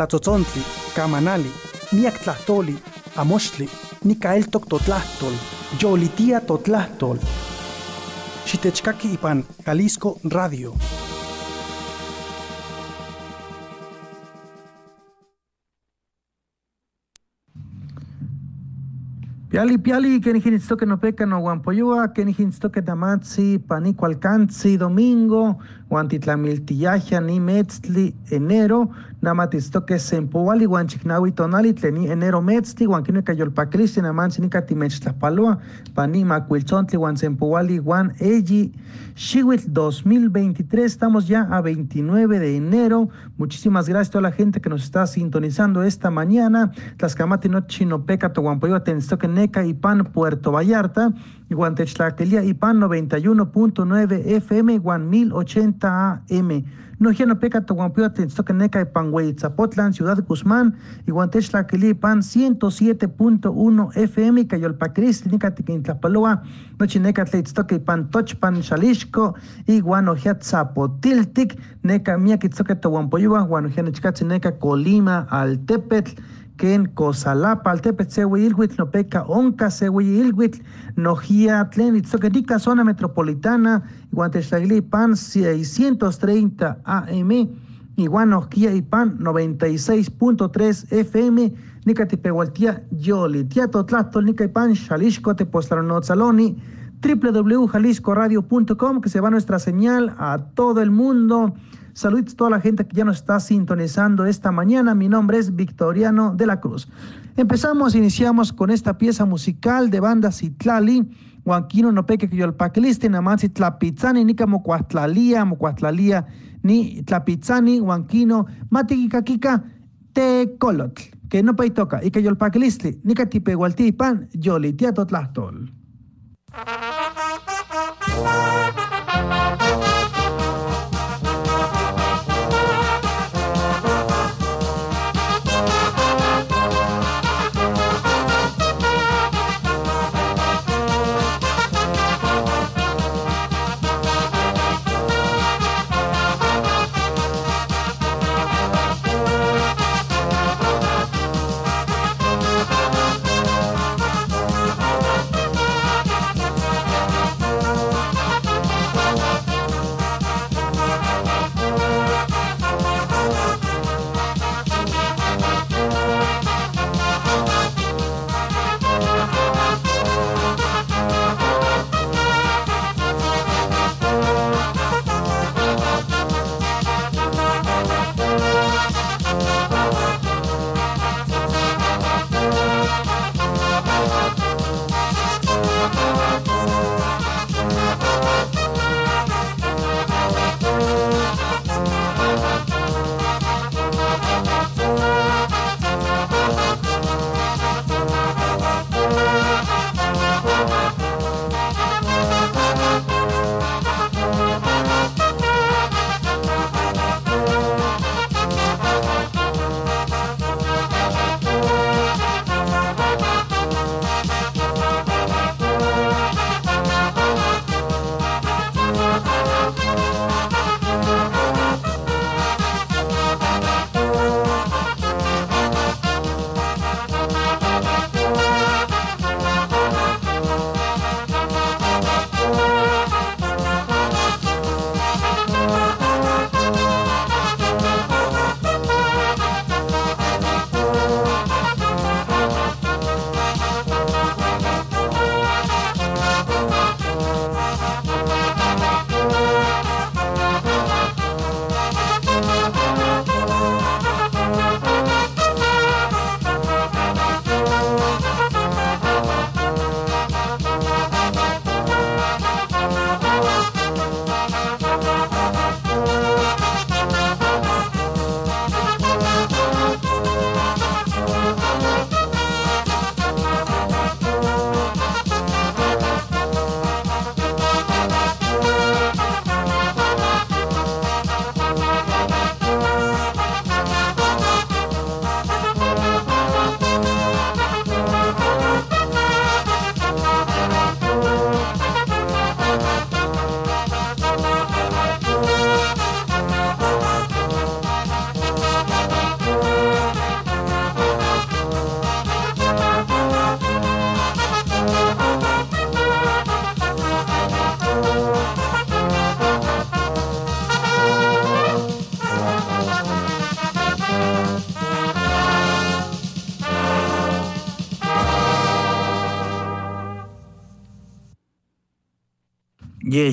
tlatzotzontle, camanali, miak tlahtoli, amochtli, nikaeltok totlahtol, yolitia totlahtol. Xitechkaki ipan Jalisco Radio. Piali piali que ni que no peca no guampoyua, que ni que tamatsi, panico alcanzi, domingo, guantitlamiltiyaja ni metzli, enero, namatistoque sempoali, guanchiknawi tonali, tleni enero metzli, guanquino cayolpaclisti, namansi nica timechtapaloa, pani macuilchontli, guan sempoali, guan eji, shiwit 2023, estamos ya a 29 de enero. Muchísimas gracias a toda la gente que nos está sintonizando esta mañana. Tlascamati no chinopeca, toguampoyua, tenstoque neca y pan Puerto Vallarta, Guantechlaquelia y pan 91.9 FM, guan 1080 AM. Nojano Peca Toguampio Neca y Panguey Zapotlan, Ciudad Guzmán, y Guantechlaquelia y pan 107.1 FM, Cayolpacris, Nica Tiquintlapaloa, Nochineca Tleitztoque y pan Tochpan Xalixco, y Guanojiat Zapotiltic, Neca Miaquitzoque Toguampoyua, Guanojian Neca Colima, Altepetl, ken kosalapa altepetl sewi ilhuitl nopeca onca sewi ilhuitl nojia tlen itzoquetica zona metropolitana iguan pan 630 AM iguan nojia y pan 96.3 FM nica tipehualtia yoli tiato tlastol nica pan xalixco tepostlaronotzaloni www.jaliscoradio.com que se va nuestra señal a todo el mundo Saludos a toda la gente que ya nos está sintonizando esta mañana. Mi nombre es Victoriano de la Cruz. Empezamos, iniciamos con esta pieza musical de banda Citlali. Huanquino no peque que yo el paqueliste, namansi tlapizani, ni como cuatlalia, mocuatlalia, ni tlapizani, huanquino, kika, te colot, que no pay toca, y que yo el paqueliste, ni tipe pan, yo li tiato tlastol.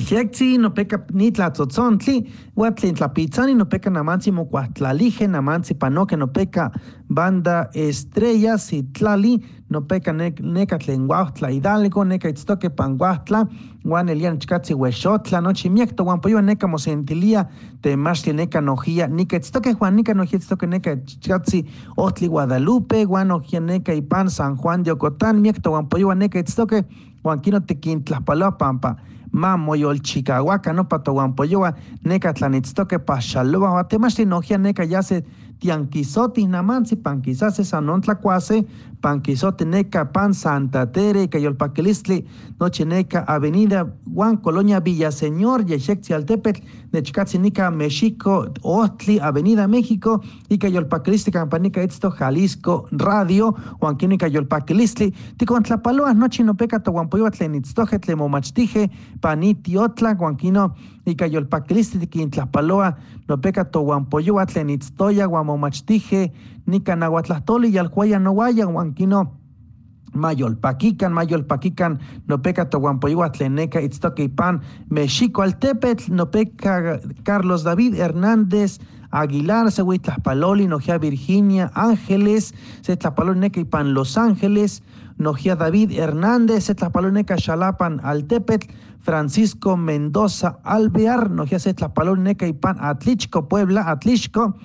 Yejekzi no peka ni tlatzotzontle, huatlin tlapitzani no peka namansi mocuahtlalige, namansi panoque no peka banda estrellas y tlali, no peka neca tlenguahtla hidalgo, neca itztoque panguahtla, guan elian chikatzi huexotla, nochi miekto, guan poyo neca mosentilia, te masli neca nojia, nika itztoque juan nika nojia itztoque neca chikatzi otli Guadalupe, guan nojia neca ipan San Juan de Ocotán, miekto guan poyo neca itztoque, guan kino tequintlaspaloa pampa mamo yolchicahuaca no patohuampoyoa neca tlanitztoque paxaloa huatemachti nohia neca yase tianquisotis namansi panquisase sanon tlacuase panquisote neca pan Santa Tere cayolpaquilistli noche neca avenida Juan Colonia Villaseñor yexectzi altepetl nechcatzi nica México Otli Avenida México y cayolpaquilistli campanica esto Jalisco Radio Juan Quínica yolpaquilistli ticontlapaloas noche no peca tohuampoyoa tlenitztoje tlemomachtije panitiotla Juan Quino y cayolpaquilistli tiquintlapaloa no peca tohuampoyoa tlenitztoya guamomachtije nica nahuatlahtoli yalcuaya no guaya huanquino mayolpaquican, mayolpaquican, no peca tohuampoyua tleneca, itztoquipan, Mexico no peca Carlos David Hernández, Aguilar, Sehuitlaspaloli, Nojea Virginia, Ángeles, Setlapaloli, Pan Los Ángeles, Nojea David Hernández, Setlapaloli, Xalapan, Altepetl, Francisco Mendoza, Alvear, Nojea Setlapaloli, Pan Atlichco, Puebla, Atlichco,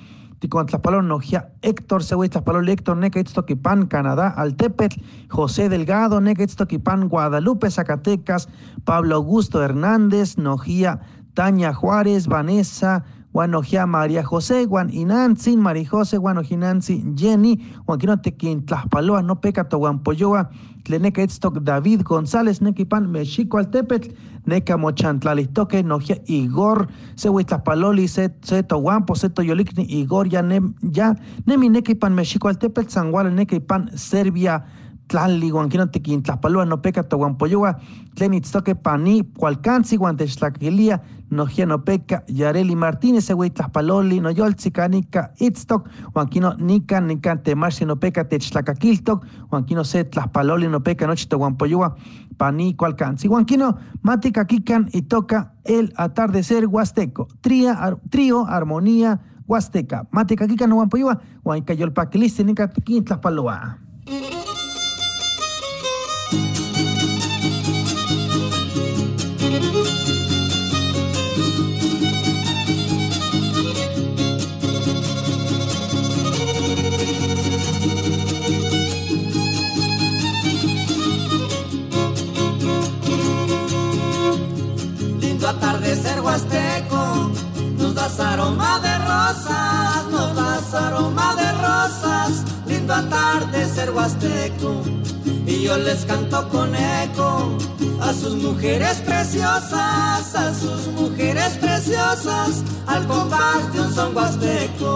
Ticontlapalón, Nojia, Héctor Sehuitlapalón, Héctor Neca, Itztoquipan, Canadá, Altepetl, José Delgado, Neca, Itztoquipan, Guadalupe, Zacatecas, Pablo Augusto Hernández, Nojía, Tania Juárez, Vanessa, Guanojia María José, Juan Inantzin, María José, Guanojinanzi, Jenny, Juanquino Tequin Tlaspaloa, no peca Toguampoyoa, Tleneca Itztoc David González, Nequipan, Mexico Altepetl, Neca Mochantlalistoque, Nojia Igor, Sehuitlapaloli, Seto Guampo, Seto Yolikni, Igor, ya, ya, Nemi Nequipan, Mexico Altepetl, Sangual, Nequipan, Serbia, tlali, guanquino tequin tlapalua, no peca toguampoyoa, tlen itztoque pani, cualcanzi, guantextlaquilia, nojia no peca, Yareli Martínez, segui tlaspaloli, no yoltzicanica, itztoc, guanquino nica, nica temaxi no peca, techtlacaquiltoc, guanquino se tlaspaloli, no peca, noche toguampoyoa, pani, cualcanzi, guanquino, matica kikan y toca el atardecer huasteco, tría, ar, trío, armonía, huasteca, matica kikan no guampoyoa, guancayolpaquilisti, nica kin a sus mujeres preciosas, al compás de un son huasteco.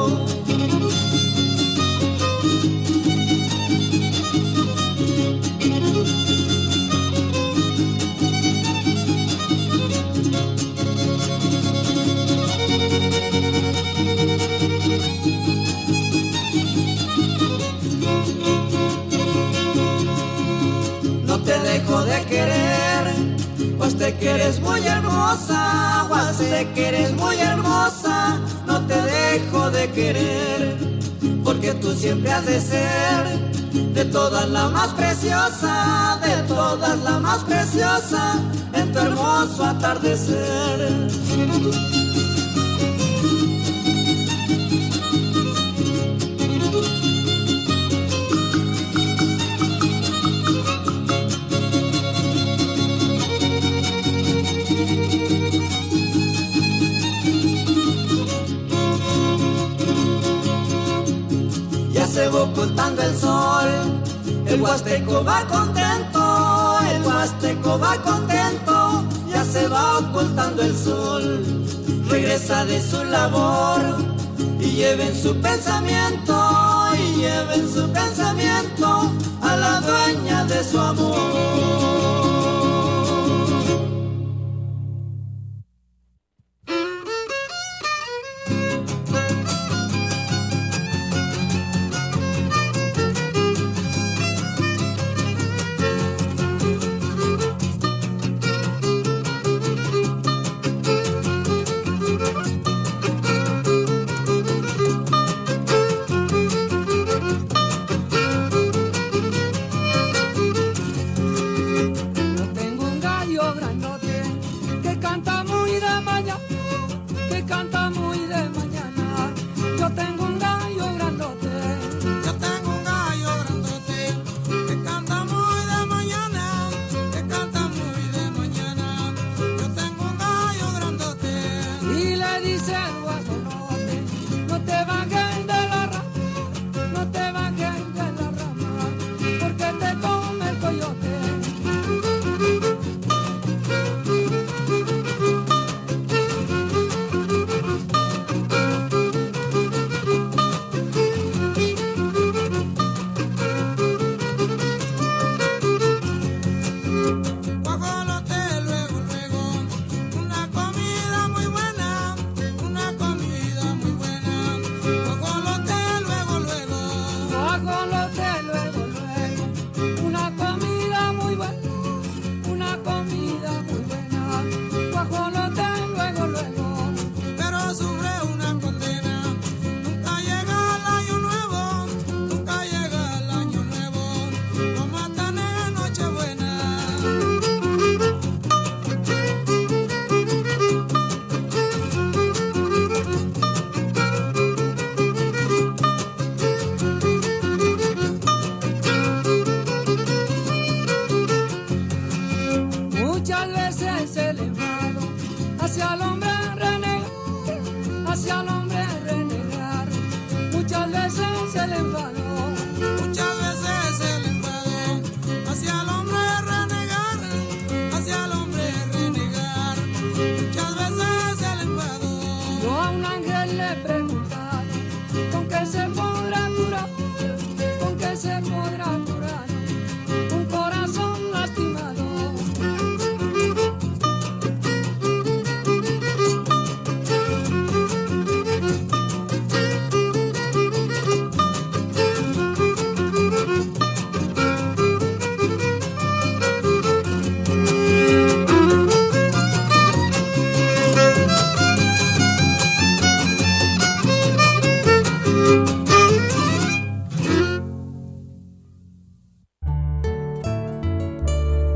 De ser de todas la más preciosa, de todas la más preciosa, en tu hermoso atardecer. Se va ocultando el sol, el huasteco va contento, el huasteco va contento, ya se va ocultando el sol, regresa de su labor y lleven su pensamiento, y lleven su pensamiento a la dueña de su amor.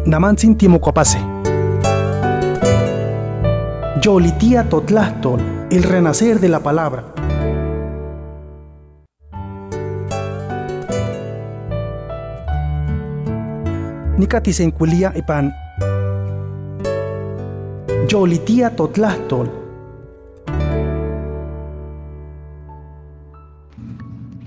Namantzin Timocopase. Yolitía Totlastol, el renacer de la palabra. Nicatisenculia ipan. Yolitía Totlastol,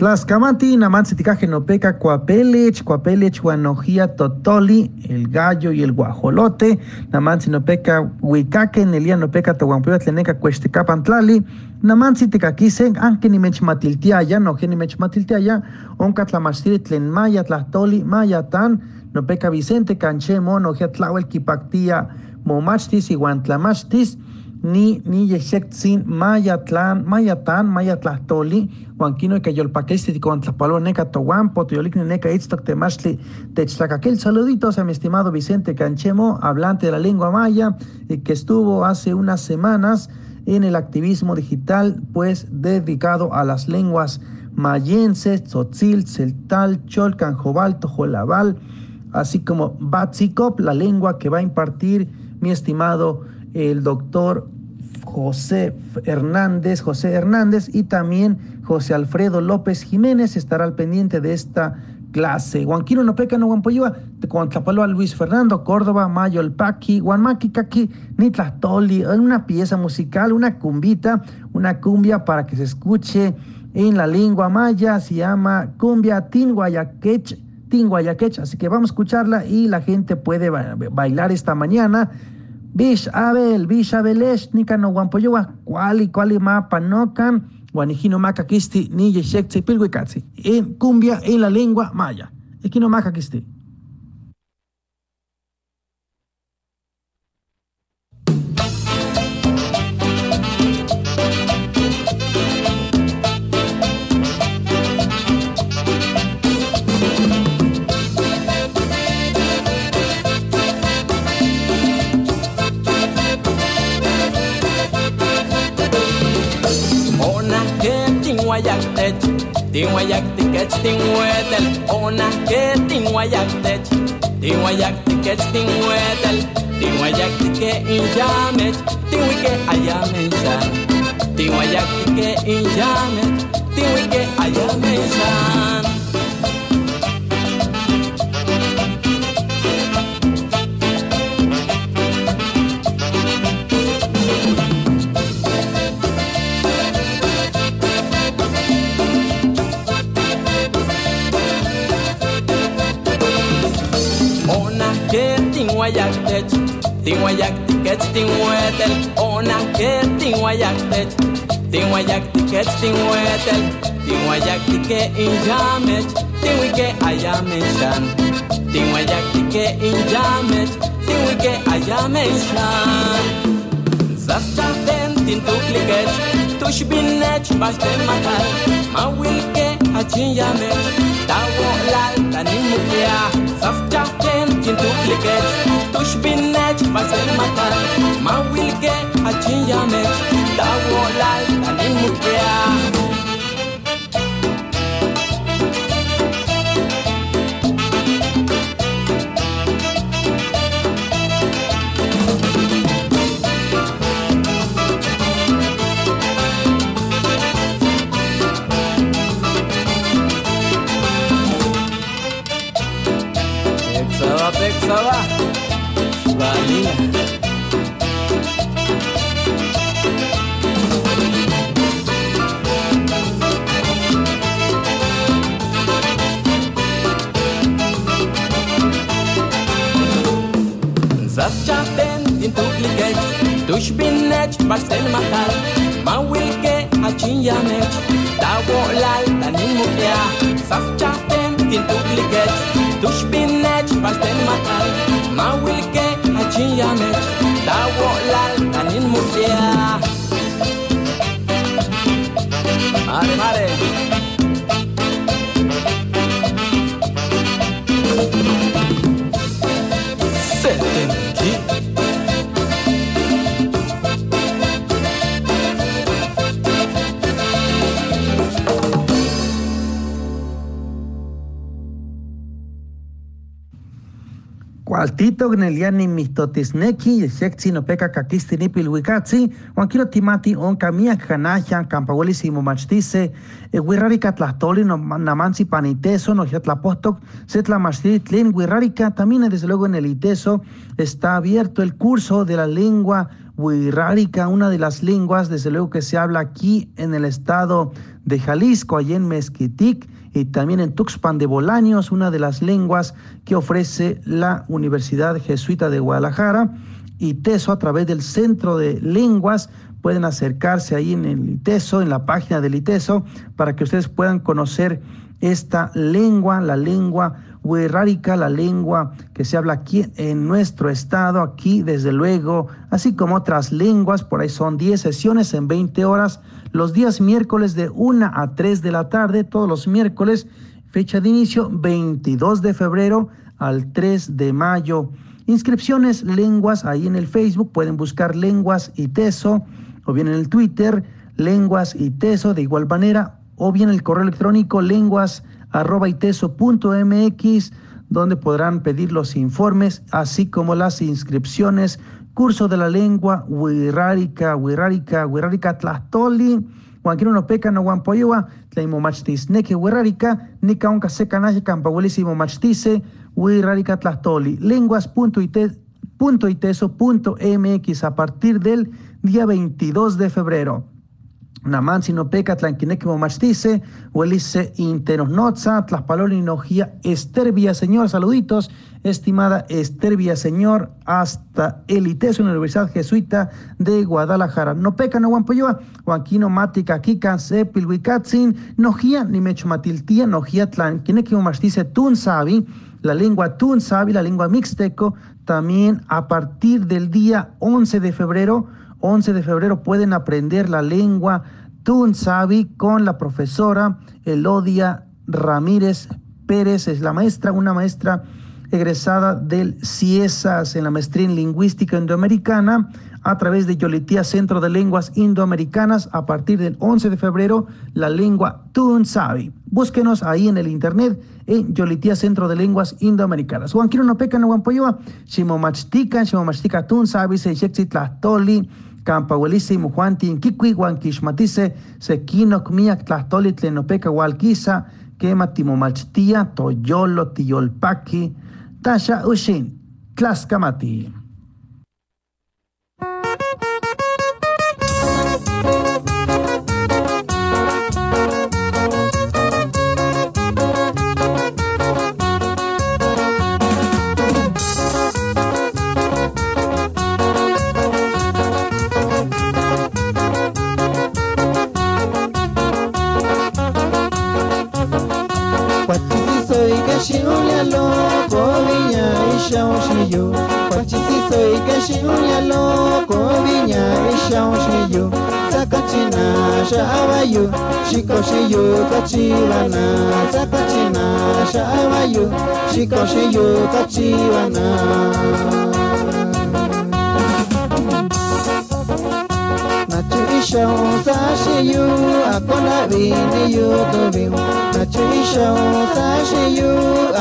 Tlaskamati, Namantzitikaje Nopeca, Coapelech, Coapelech, Guanojía, Totoli, el gallo y el guajolote, Namantzi Nopeca, Huicaque, Nelia Nopeca, Tahuampuya, Tleneca, Cuestecapantlali, Namantzi Tikakisen, Anke ni Mechmatiltiaya, no ni Mechmatiltiaya, Onca Tlamastiri, Tlenmaya, Tlatoli, Mayatan, Nopeca Vicente, Canchemo, Nojia Tlawel, Kipactia, Momachtis, Iguantlamachtis, ni ni yexectzin mayatlan mayatan mayatlahtoli huanquino que yolpaquesti con tlapalo neca tohuan potoyolik neca itztok temashli techtlacakil saluditos a mi estimado Vicente Canchemo hablante de la lengua maya y que estuvo hace unas semanas en el activismo digital pues dedicado a las lenguas mayenses, tzotzil, celtal, cholcan, jobal, tojolabal, así como batzikop, la lengua que va a impartir mi estimado el doctor José Hernández, José Hernández y también José Alfredo López Jiménez estará al pendiente de esta clase. Huanquino no peca no guampoyua, a Luis Fernando Córdoba, Mayo el Paqui, Guanmaqui Caqui, Nitlastoli, una pieza musical, una cumbita, una cumbia para que se escuche en la lengua maya, se llama cumbia Tinguayakech, Tinguayakech, así que vamos a escucharla y la gente puede bailar esta mañana Bish Abel, Bish Abelesh, Nika no Guampoyoa, Kuali, Kuali Ma Panocan, Guanijino Maca Kisti, Ni Yeshek Pilguicatsi, en cumbia en la lengua maya. Equino Maca. Wayak tech ting wayak tiket ting wetel ona ke ting wayak tech ting wayak tiket ting wetel ting wayak tike injamet ting wike ayamensha ting wayak tike injamet ting wike wayak tech, tin wayak tiket, tin wetel, ona ke tin wayak tech, tin wayak tiket, tin wetel, tin wayak tike in jamet, tin wike ayamen shan, tin wayak tike in jamet, tin wike ayamen shan. Zastan tin tukliket, toși bine ci bați pe matar Ma wilke a yame Da wo lal da nimu kia Saf ja ken kin tu plike bine ci bați pe matar Ma wilke a yame Da wo lal da nimu pasaba valía. Zaczapem din tuklikeć, tuż pinneć, pastel matal, mawilke, achin yamech, tawolal, tanin mukya, zaczapem. Tugliget, Tushbinet, Pastelmatan, Mawilke, Achiyanet, Dawolal, and in Musia. Hare, hare. Cualtito gneliani mistotisneki, yexexi no peca caquisti nipil huicatzi, huanquilo timati on camia canaja, campahuelis y momachtice, e huirarica tlahtoli no namansi paniteso, no yatlapostoc, setla tlin huirarica, también desde luego en el iteso está abierto el curso de la lengua huirrárica, una de las lenguas desde luego que se habla aquí en el estado de Jalisco, allí en Mezquitic, y también en Tuxpan de Bolaños, una de las lenguas que ofrece la Universidad Jesuita de Guadalajara. Y TESO a través del Centro de Lenguas pueden acercarse ahí en el ITESO, en la página del ITESO, para que ustedes puedan conocer esta lengua, la lengua huerrárica, la lengua que se habla aquí en nuestro estado, aquí desde luego, así como otras lenguas, por ahí son 10 sesiones en 20 horas, los días miércoles de 1 a 3 de la tarde, todos los miércoles, fecha de inicio 22 de febrero al 3 de mayo. Inscripciones, lenguas, ahí en el Facebook pueden buscar lenguas y teso, o bien en el Twitter, lenguas y teso, de igual manera, o bien el correo electrónico lenguas arroba iteso.mx, donde podrán pedir los informes, así como las inscripciones, curso de la lengua, huirrárica, huirrárica, huirrárica tlastoli, Juanquino no peca no guampoyoa, tlaimo machtis, neque huirrárica, nica onca seca naje campahuelísimo machtice, huirrárica tlastoli, lenguas.iteso.mx a partir del día 22 de febrero. Naman sino peca tlanquinequimo machtice, huelice interos notza, tlaspaloli nojía Esther Señor, saluditos, estimada Esther Señor, hasta el ITESO, Universidad Jesuita de Guadalajara. No peca no guampoyoa, Juanquino matica kikan sepil huicatzin, nojía ni mecho matiltía, nojía tlanquinequimo machtice tun sabi, la lengua tun sabi, la lengua mixteco, también a partir del día 11 de febrero, 11 de febrero pueden aprender la lengua Tunsabi con la profesora Elodia Ramírez Pérez, es la maestra, una maestra egresada del CIESAS en la maestría en lingüística indoamericana a través de Yolitía Centro de Lenguas Indoamericanas a partir del 11 de febrero la lengua Tunsabi. Búsquenos ahí en el internet en Yolitía Centro de Lenguas Indoamericanas. Juan Quiro no peca guampoyoa, Shimomachtica, Shimomachtica Tunsabi, Seyexitlahtoli, campahuelísimo Juantin, Kikui, Huanquixmatice, Sequinoc, Miak, Tlahtoli, Tlenopeca, Hualquiza, Quema, Timomachtia, Toyolo, Tiyolpaqui, Tasha, Ushin, Tlascamati. ikashiulia loko vinya ishaoshiyo kwachisiso ikashiulia loko vinya ishaoshiyo sakachina shaawayo. Shikoshiyo kachivana sakachina shaawayo. Shikoshiyo kachivana Nachuisha usashi yu akona vini yu tuviu Nachuisha usashi yu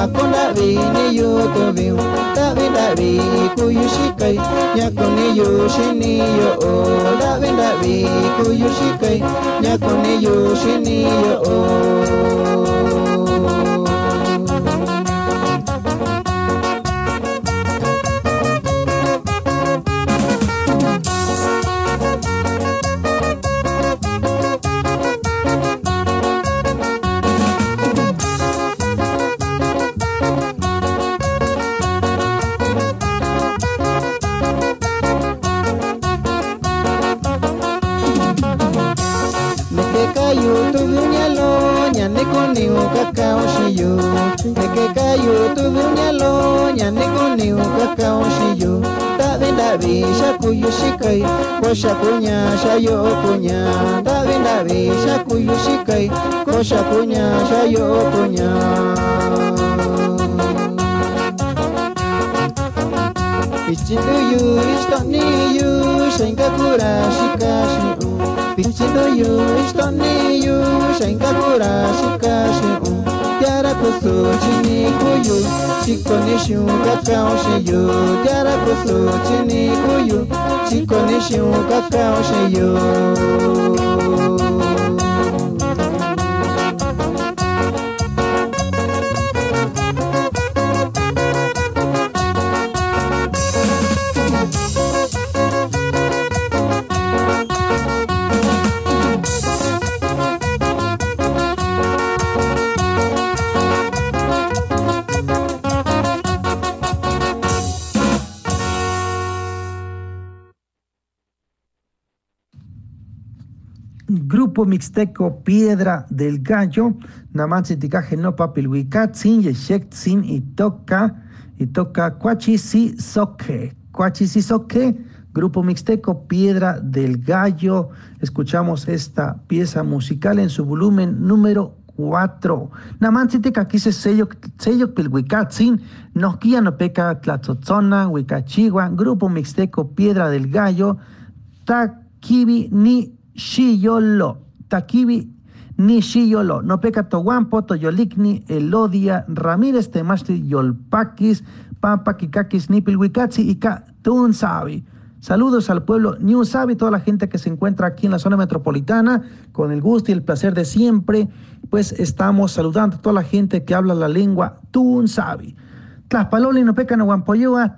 akona vini yu tuviu Davina vi kuyushikai Nyakoni yushini yo o Davina vi kuyushikai Nyakoni yushini yo o kosha kunya shayo kunya davi davi shakuyu shikai kosha kunya shayo kunya Pichindo yu istoni yu shankakura shikashi Pichindo yu istoni yu shankakura shikashi garacuçu, tinicuiu, ticonixum, cacão, cheio, garacuçu, tinicuiu, ticonixum, cacão, cheio. Mixteco Piedra del Gallo, Namansi Tikaje no Papilhuicatzin, Yeshektzin y toca, y toca Cuachisi Soque. Cuachisi Soque, Grupo Mixteco Piedra del Gallo. Escuchamos esta pieza musical en su volumen número 4. Namansi Tikakise sello, sello Pilhuicatzin, Nokia no peca Tlatzotzona, Huicachigua, Grupo Mixteco Piedra del Gallo, Takibi ni Shiyolo, Toyolikni, Elodia, Ramírez Temastri, y Tunsabi. Saludos al pueblo New toda la gente que se encuentra aquí en la zona metropolitana, con el gusto y el placer de siempre, pues estamos saludando a toda la gente que habla la lengua Tunsabi. Tlaspaloli no peca no guampoyoa,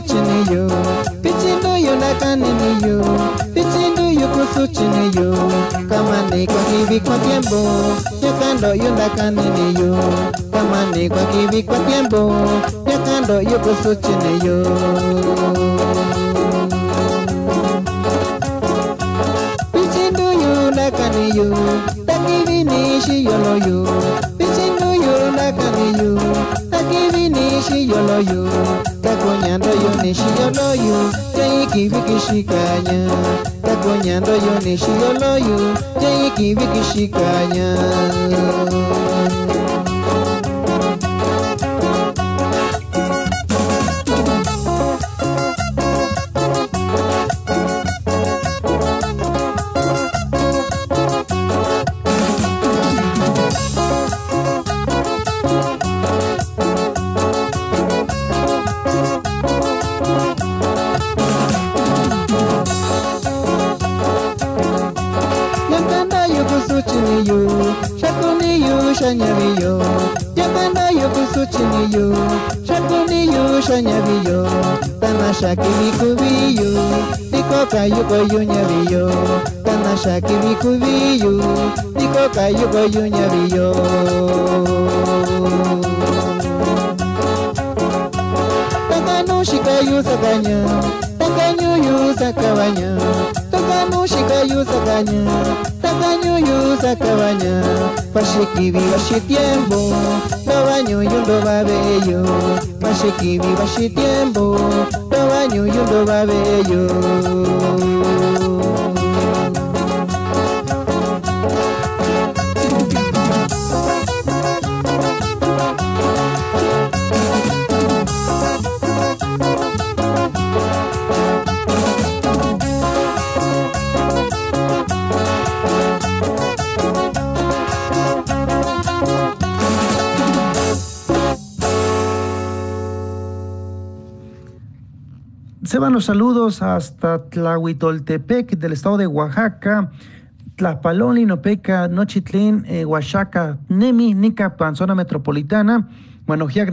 kusuchini yo Pichindu yo na kanini yo Pichindu yo kusuchini yo Kama ni kwa hivi kwa Nyakando yo na kanini yo Kama ni kwa hivi kwa tiempo Nyakando yo kusuchini yo Pichindu yo na kani yo Takivi ni shi yolo yo Pichindu yo na kani yo kiri nishi yoloyo kakonyando yo nishi yoloyo jayiki vikishikanya kakonyando yo nishi yoloyo jayiki vikishikanya shanyariyo yapanayo kusuchiniyo shakuniyo shanyariyo tanashaki mikubiyo nikokayokoyunyariyo tanashaki mikubiyo nikokayokoyunyariyo takanushikayo sakanya takanyuyu sakawanya takanushikayo sakanya takanyuyu sakawanya. Tanashakivikuviyo dikokayukoyunyaviyo tanashakivikuviyo dikokayukoyunyaviyo takanushikayu sakanya takanyuyu sakawanya takanushikayu sakanya takanyuyu sakawanya pashikivi vashitiembo ndovanyuyu ndovaveyo pashikivi vashitiembo ndovanyuyu ndovaveyo Se van los saludos hasta Tlahuitoltepec del estado de Oaxaca, Tlapalón, Linopeca, Nochitlín, eh, Oaxaca, Nemi, Nicapan, zona metropolitana, Manojiac,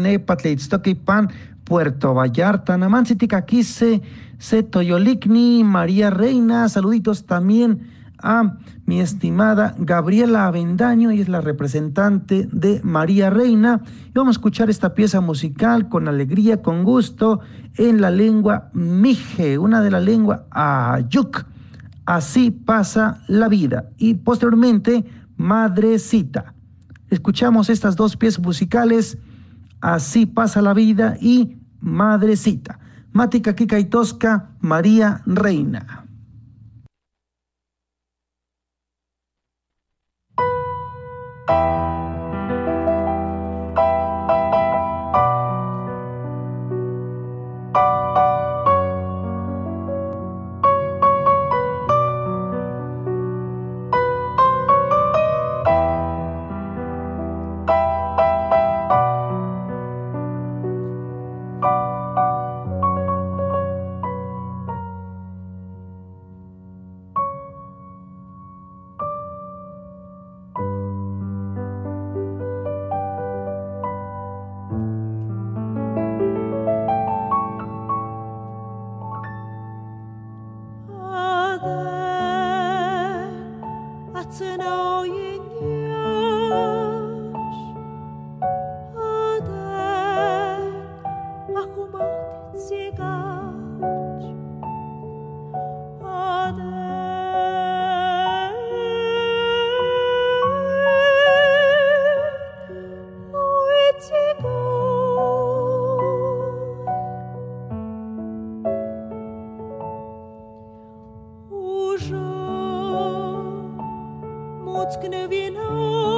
Pan, Puerto Vallarta, Namantziticaquise, Setoyolicni, María Reina, saluditos también a mi estimada Gabriela Avendaño, y es la representante de María Reina. Y vamos a escuchar esta pieza musical con alegría, con gusto, en la lengua Mije, una de la lengua Ayuk. Así pasa la vida. Y posteriormente, Madrecita. Escuchamos estas dos piezas musicales, Así pasa la vida y Madrecita. Mática Kika y Tosca, María Reina. Bye. La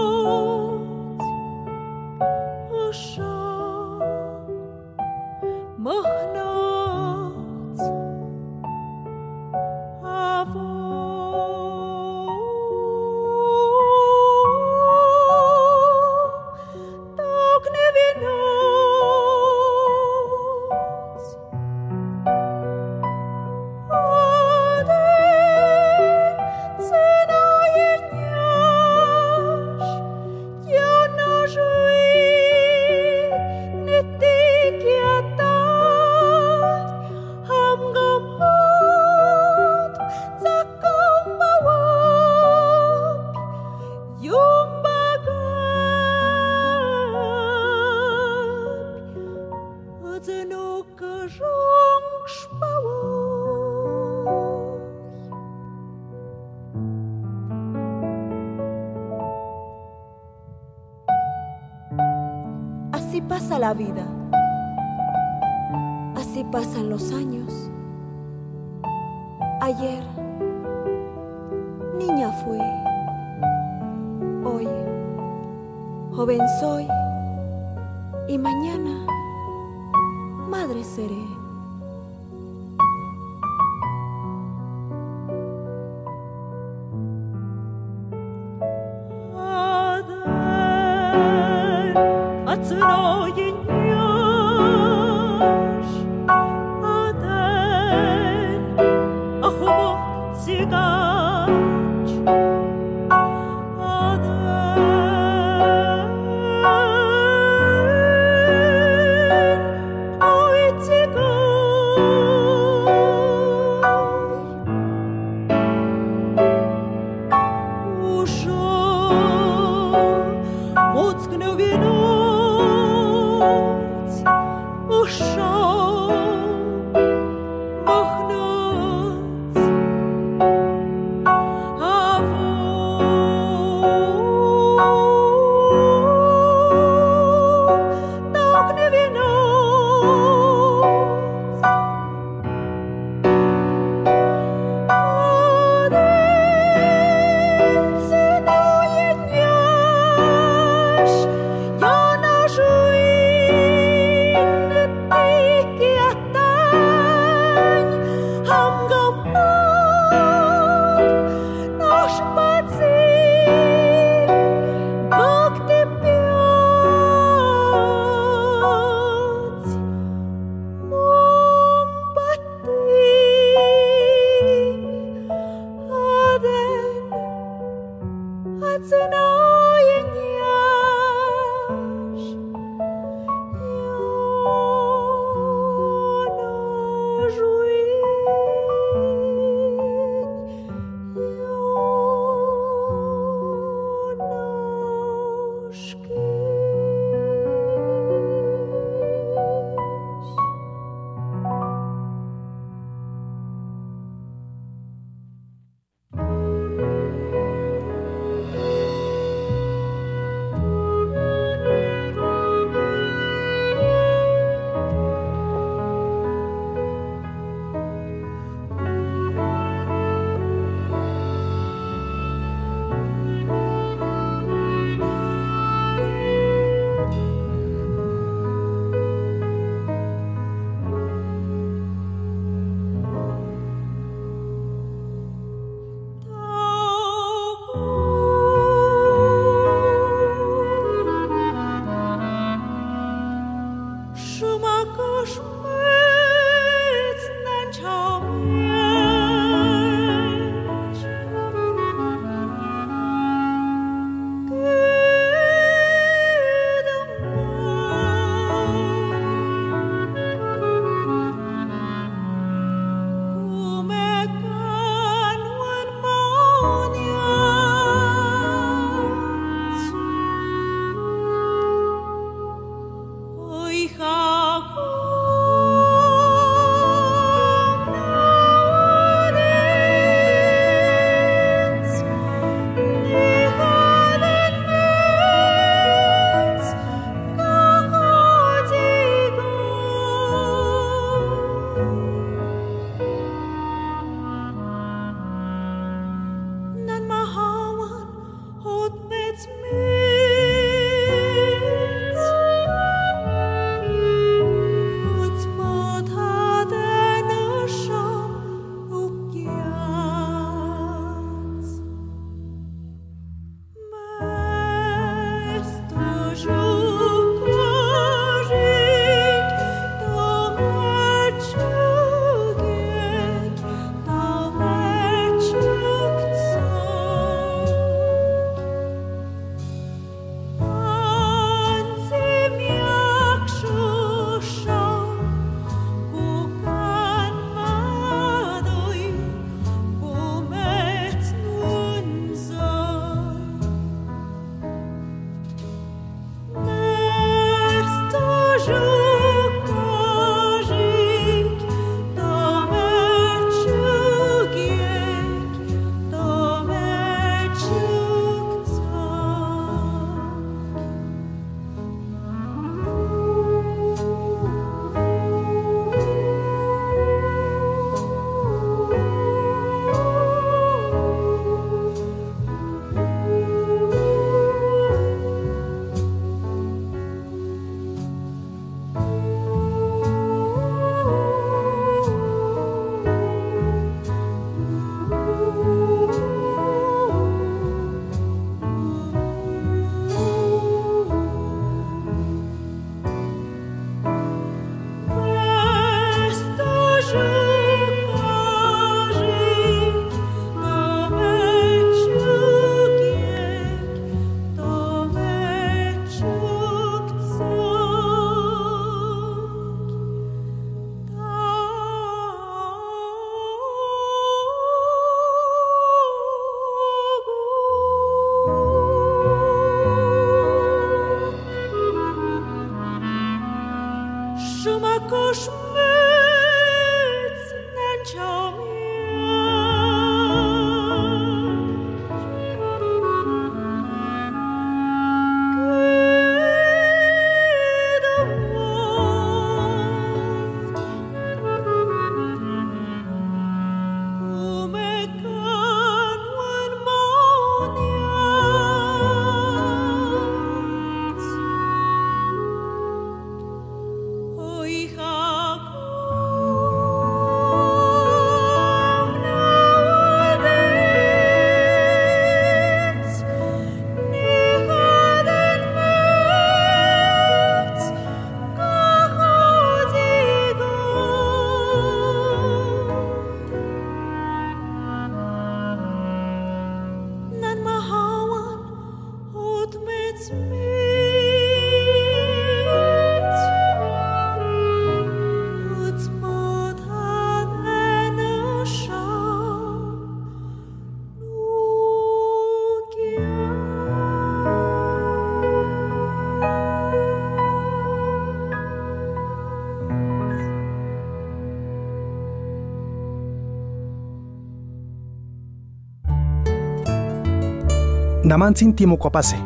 Namantzin Timocuapase.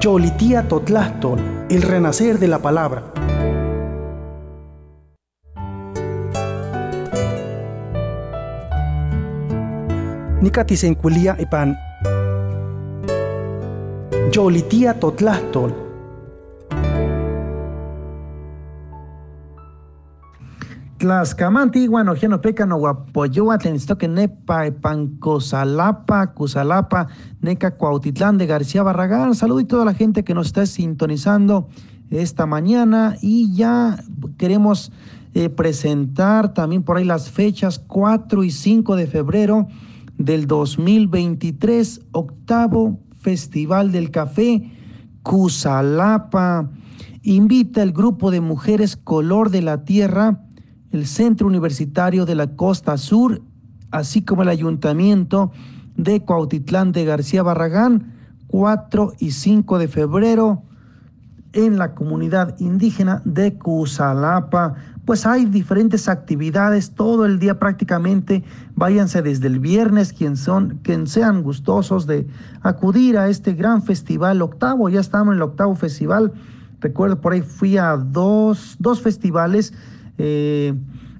Yolitía Totlastol, el renacer de la palabra. Nicatisenculia ipan. Yolitía Totlastol, Tlaxcamanti, bueno, no peca no guapoyoa, que nepa, pancosalapa, cusalapa, neca cuautitlán de García Barragán. Saludito a toda la gente que nos está sintonizando esta mañana y ya queremos eh, presentar también por ahí las fechas 4 y 5 de febrero del 2023, octavo Festival del Café, Cusalapa. Invita el grupo de mujeres Color de la Tierra el Centro Universitario de la Costa Sur, así como el Ayuntamiento de Cuautitlán de García Barragán, 4 y 5 de febrero, en la comunidad indígena de Cusalapa. Pues hay diferentes actividades todo el día prácticamente. Váyanse desde el viernes, quien, son, quien sean gustosos de acudir a este gran festival octavo. Ya estamos en el octavo festival. Recuerdo por ahí fui a dos, dos festivales eh,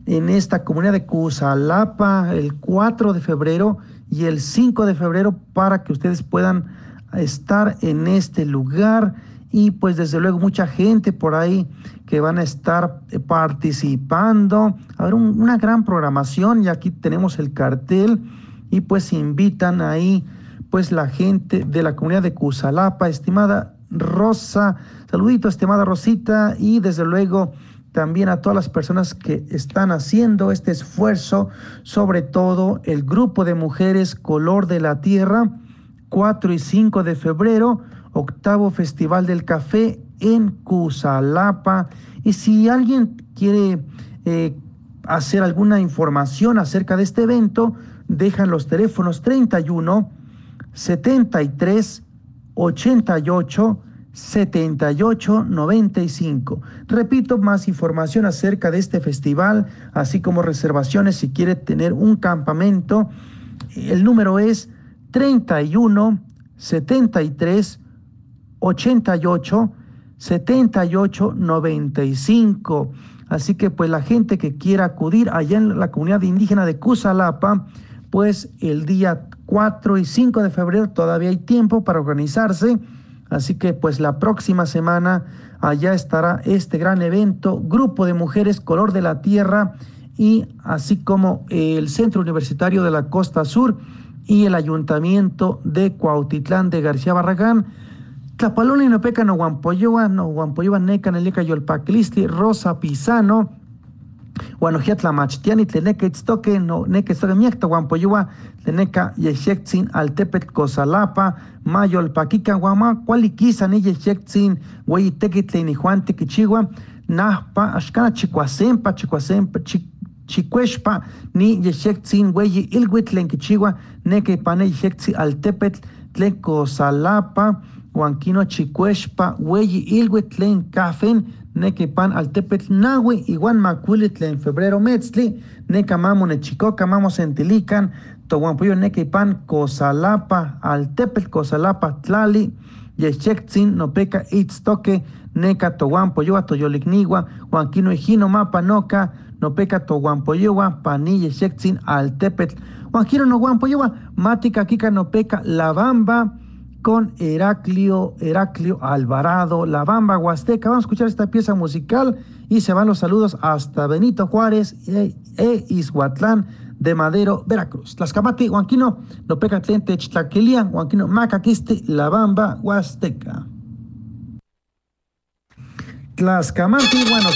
en esta comunidad de Cusalapa el 4 de febrero y el 5 de febrero para que ustedes puedan estar en este lugar. Y pues desde luego mucha gente por ahí que van a estar participando. A ver, una gran programación y aquí tenemos el cartel. Y pues invitan ahí pues la gente de la comunidad de Cusalapa, estimada Rosa, saludito estimada Rosita y desde luego también a todas las personas que están haciendo este esfuerzo, sobre todo el grupo de mujeres Color de la Tierra, 4 y 5 de febrero, octavo Festival del Café en Cusalapa. Y si alguien quiere eh, hacer alguna información acerca de este evento, dejan los teléfonos 31 73 88 7895. Repito, más información acerca de este festival, así como reservaciones si quiere tener un campamento. El número es 31 73 88 78 95. Así que pues la gente que quiera acudir allá en la comunidad indígena de Cusalapa, pues el día 4 y 5 de febrero todavía hay tiempo para organizarse Así que pues la próxima semana allá estará este gran evento, Grupo de Mujeres Color de la Tierra y así como el Centro Universitario de la Costa Sur y el Ayuntamiento de Cuautitlán de García Barragán. Tlapaloli no peca no guampoyoa, no guampoyoa neca nelica yolpaclisti, Rosa Pisano, Guanojiatla machtiani tleneca itztoque, no neca itztoque miacta guampoyoa, tleneca yexectzin altepet cosalapa, mayol paquica guama, cualiquiza ni yexectzin, güey tequitle ni juan tequichigua, nahpa, ashkana chicuasempa, chicuasempa, chicueshpa, ni yexectzin, güey ilhuitlen quichigua, neca ipane yexectzin altepet, tlen cosalapa, huanquino chicueshpa, güey ilhuitlen cafen, nequipan altepetl nahui, iguan macuilitl en febrero metzli, necamamo nechicoca, mamos entilican, toguampuyo nequipan cosalapa, altepetl cosalapa tlali, yechektzin nopeca itztoque, neca toguampoyoa toyolicnigua, huanquino ejino mapa noca, nopeca toguampoyoa, pani yechektzin altepetl, huanquino no guampoyoa, matica kika nopeca bamba con Heraclio, Heraclio Alvarado, La Bamba Huasteca. Vamos a escuchar esta pieza musical y se van los saludos hasta Benito Juárez e, e de Madero, Veracruz. Tlaxcamati, Huanquino, Lopecatente, Tlaquilian, Huanquino, Macaquiste, La Bamba Huasteca. Tlaxcamati, bueno,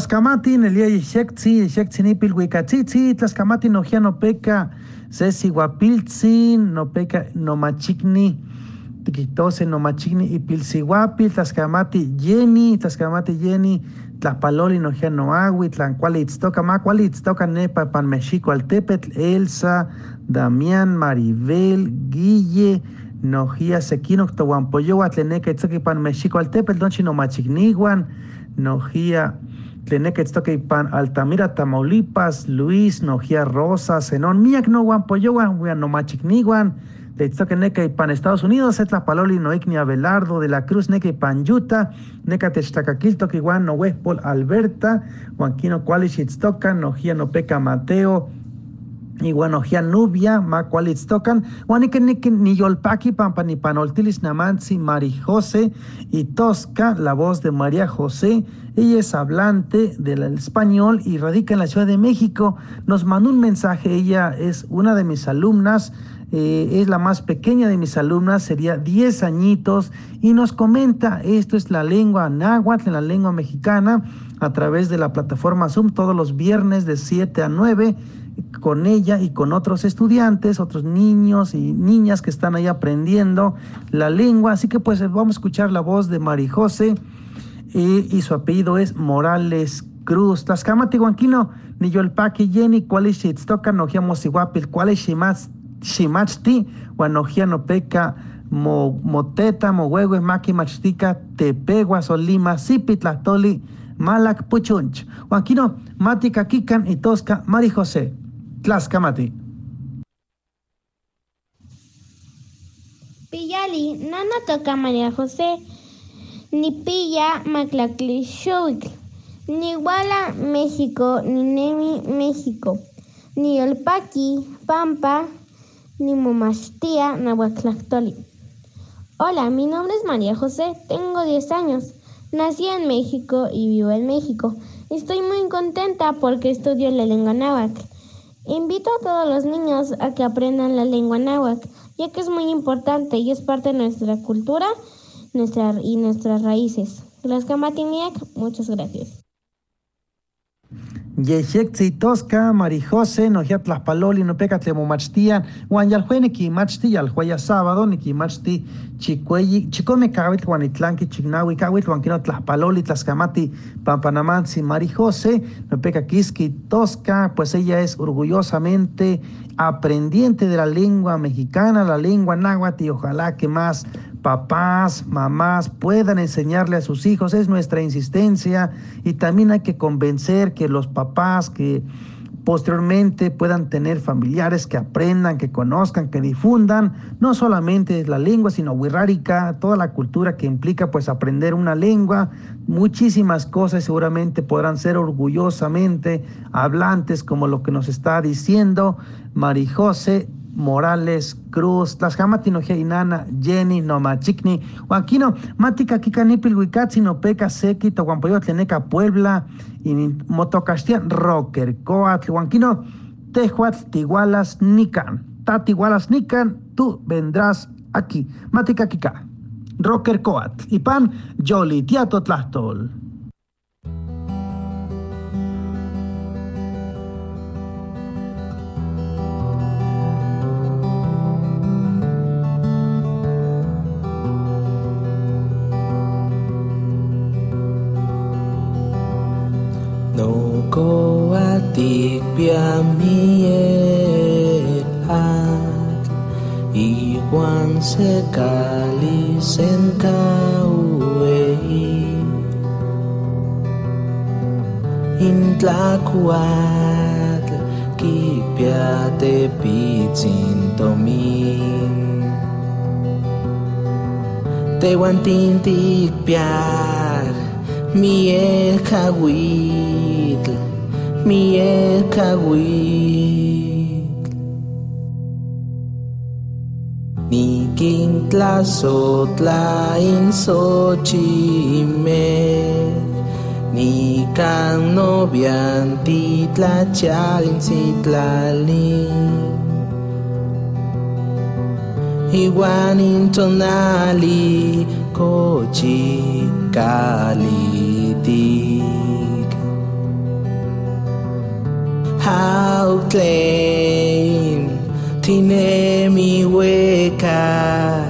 Tlaskamati nelia yexektzi, yexektzi nipil huicatzitzi, tlaskamati nojia no peca, sesi guapiltzi, no peca no machikni, tiquitose no machikni y pilsihuapi, tlaskamati yeni, tlaskamati yeni, tlaspaloli nojia no agui, tlancuali itztoca, ma cuali itztoca nepa pan Mexico altepetl, Elsa, Damián, Maribel, Guille, nojia sequino, tohuampoyoa, tleneca itzoki pan Mexico altepetl, donchi no machikniguan, nojia Tleneque toque pan Altamira, Tamaulipas, Luis, Nojia Rosa, Zenón, Miak no Guampoyoan, no Machicniguan, Tetztoque Neca y pan Estados Unidos, Etla Paloli, Noikni Abelardo, de la Cruz, Neca y pan Yuta, Neca Techtacaquil, Toquiwan, no Westpol, Alberta, Juanquino Qualish, Itztocan, Nojia no Peca Mateo, Igual Nojia Nubia, Ma Qualitz tocan, Juanique ni Yolpaki, Pampa ni Panoltilis Namansi, Mari José y Tosca, la voz de María José. Ella es hablante del español y radica en la Ciudad de México. Nos mandó un mensaje, ella es una de mis alumnas. Eh, es la más pequeña de mis alumnas, sería 10 añitos, y nos comenta, esto es la lengua náhuatl, la lengua mexicana, a través de la plataforma Zoom todos los viernes de 7 a 9 con ella y con otros estudiantes, otros niños y niñas que están ahí aprendiendo la lengua. Así que pues vamos a escuchar la voz de Mari José y, y su apellido es Morales Cruz. Tlaskamati Guanquino, ni yo el paqui Jenny, cuál es Shitstoka, nojiamos iguapil, cuál es Shimachti, guanojia no peca, mo, moteta, mo huevo, maki machtica, tepegua, solima, toli malak puchunch. Guanquino, matica kikan y tosca, Mari José. Tlaskamati. Pillali, nana toca María José, ni pilla Maclacli ni Guala México, ni Nemi México, ni Olpaqui, Pampa, ni Momastía, Nahuaclactoli. Hola, mi nombre es María José, tengo 10 años, nací en México y vivo en México. Estoy muy contenta porque estudio la lengua náhuatl. Invito a todos los niños a que aprendan la lengua náhuatl, ya que es muy importante y es parte de nuestra cultura nuestra, y nuestras raíces. Las Camatiniac, muchas gracias. Yexectzi tosca, Marijose, nojia tlaspaloli, no peca tlemomachtia, ni kimachti, yaljuaya sábado, ni kimachti, chicueyi, chicome kawit, Juan itlanki, chignawi kawit, Juan kino tlaspaloli, tlascamati, pampanamansi, Marijose, no peca kiski tosca, pues ella es orgullosamente aprendiente de la lengua mexicana, la lengua náhuatl, y ojalá que más papás, mamás puedan enseñarle a sus hijos, es nuestra insistencia y también hay que convencer que los papás que posteriormente puedan tener familiares que aprendan, que conozcan, que difundan no solamente la lengua, sino wirrárica, toda la cultura que implica pues aprender una lengua, muchísimas cosas seguramente podrán ser orgullosamente hablantes como lo que nos está diciendo Marijose Morales Cruz, Tlaskamati no Inana, Jenny, no Machikni, Juanquino, Matica Kikanipil, Huicatzi, no Peca, Sequi, Toguampoyo, Tleneca, Puebla, Motocastian, Rocker, Coatl, Juanquino, Tejuatl, Tigualas, Nican, Tatigualas, Nican, tú vendrás aquí. Matica Kika, Rocker Coatl, y Pan, Jolly, Tiato Tlastol. at Iwan sekali senkaue Intlakuat kikpiate pitzintomin Tewan tintikpiar miel kawitl miel kawitl Mitla, Sotla, Insochime, Nican, Novian, Titla, Chalin, Citlali. Iguan, Intonali, Cochi, Calitic. How claim, Tinemi, Hueca.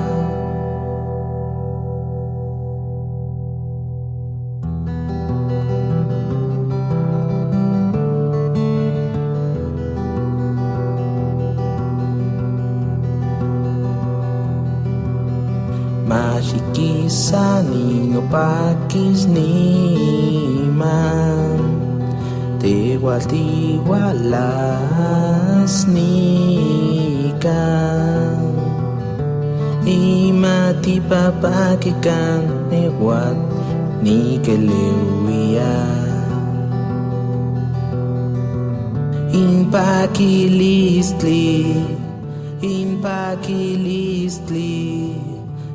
Pakis niman Tigual tigualas nikan Imati papakikan Igual ni keleuia Impakilistli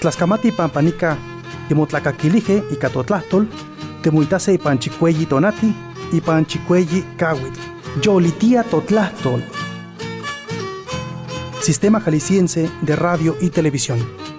Tlaskamati pampanica timotlacaquilije y catotlastol, temuitase panchicuelli tonati y panchicuelli cahuitl. Yolitia totlastol. Sistema Jalisciense de Radio y Televisión.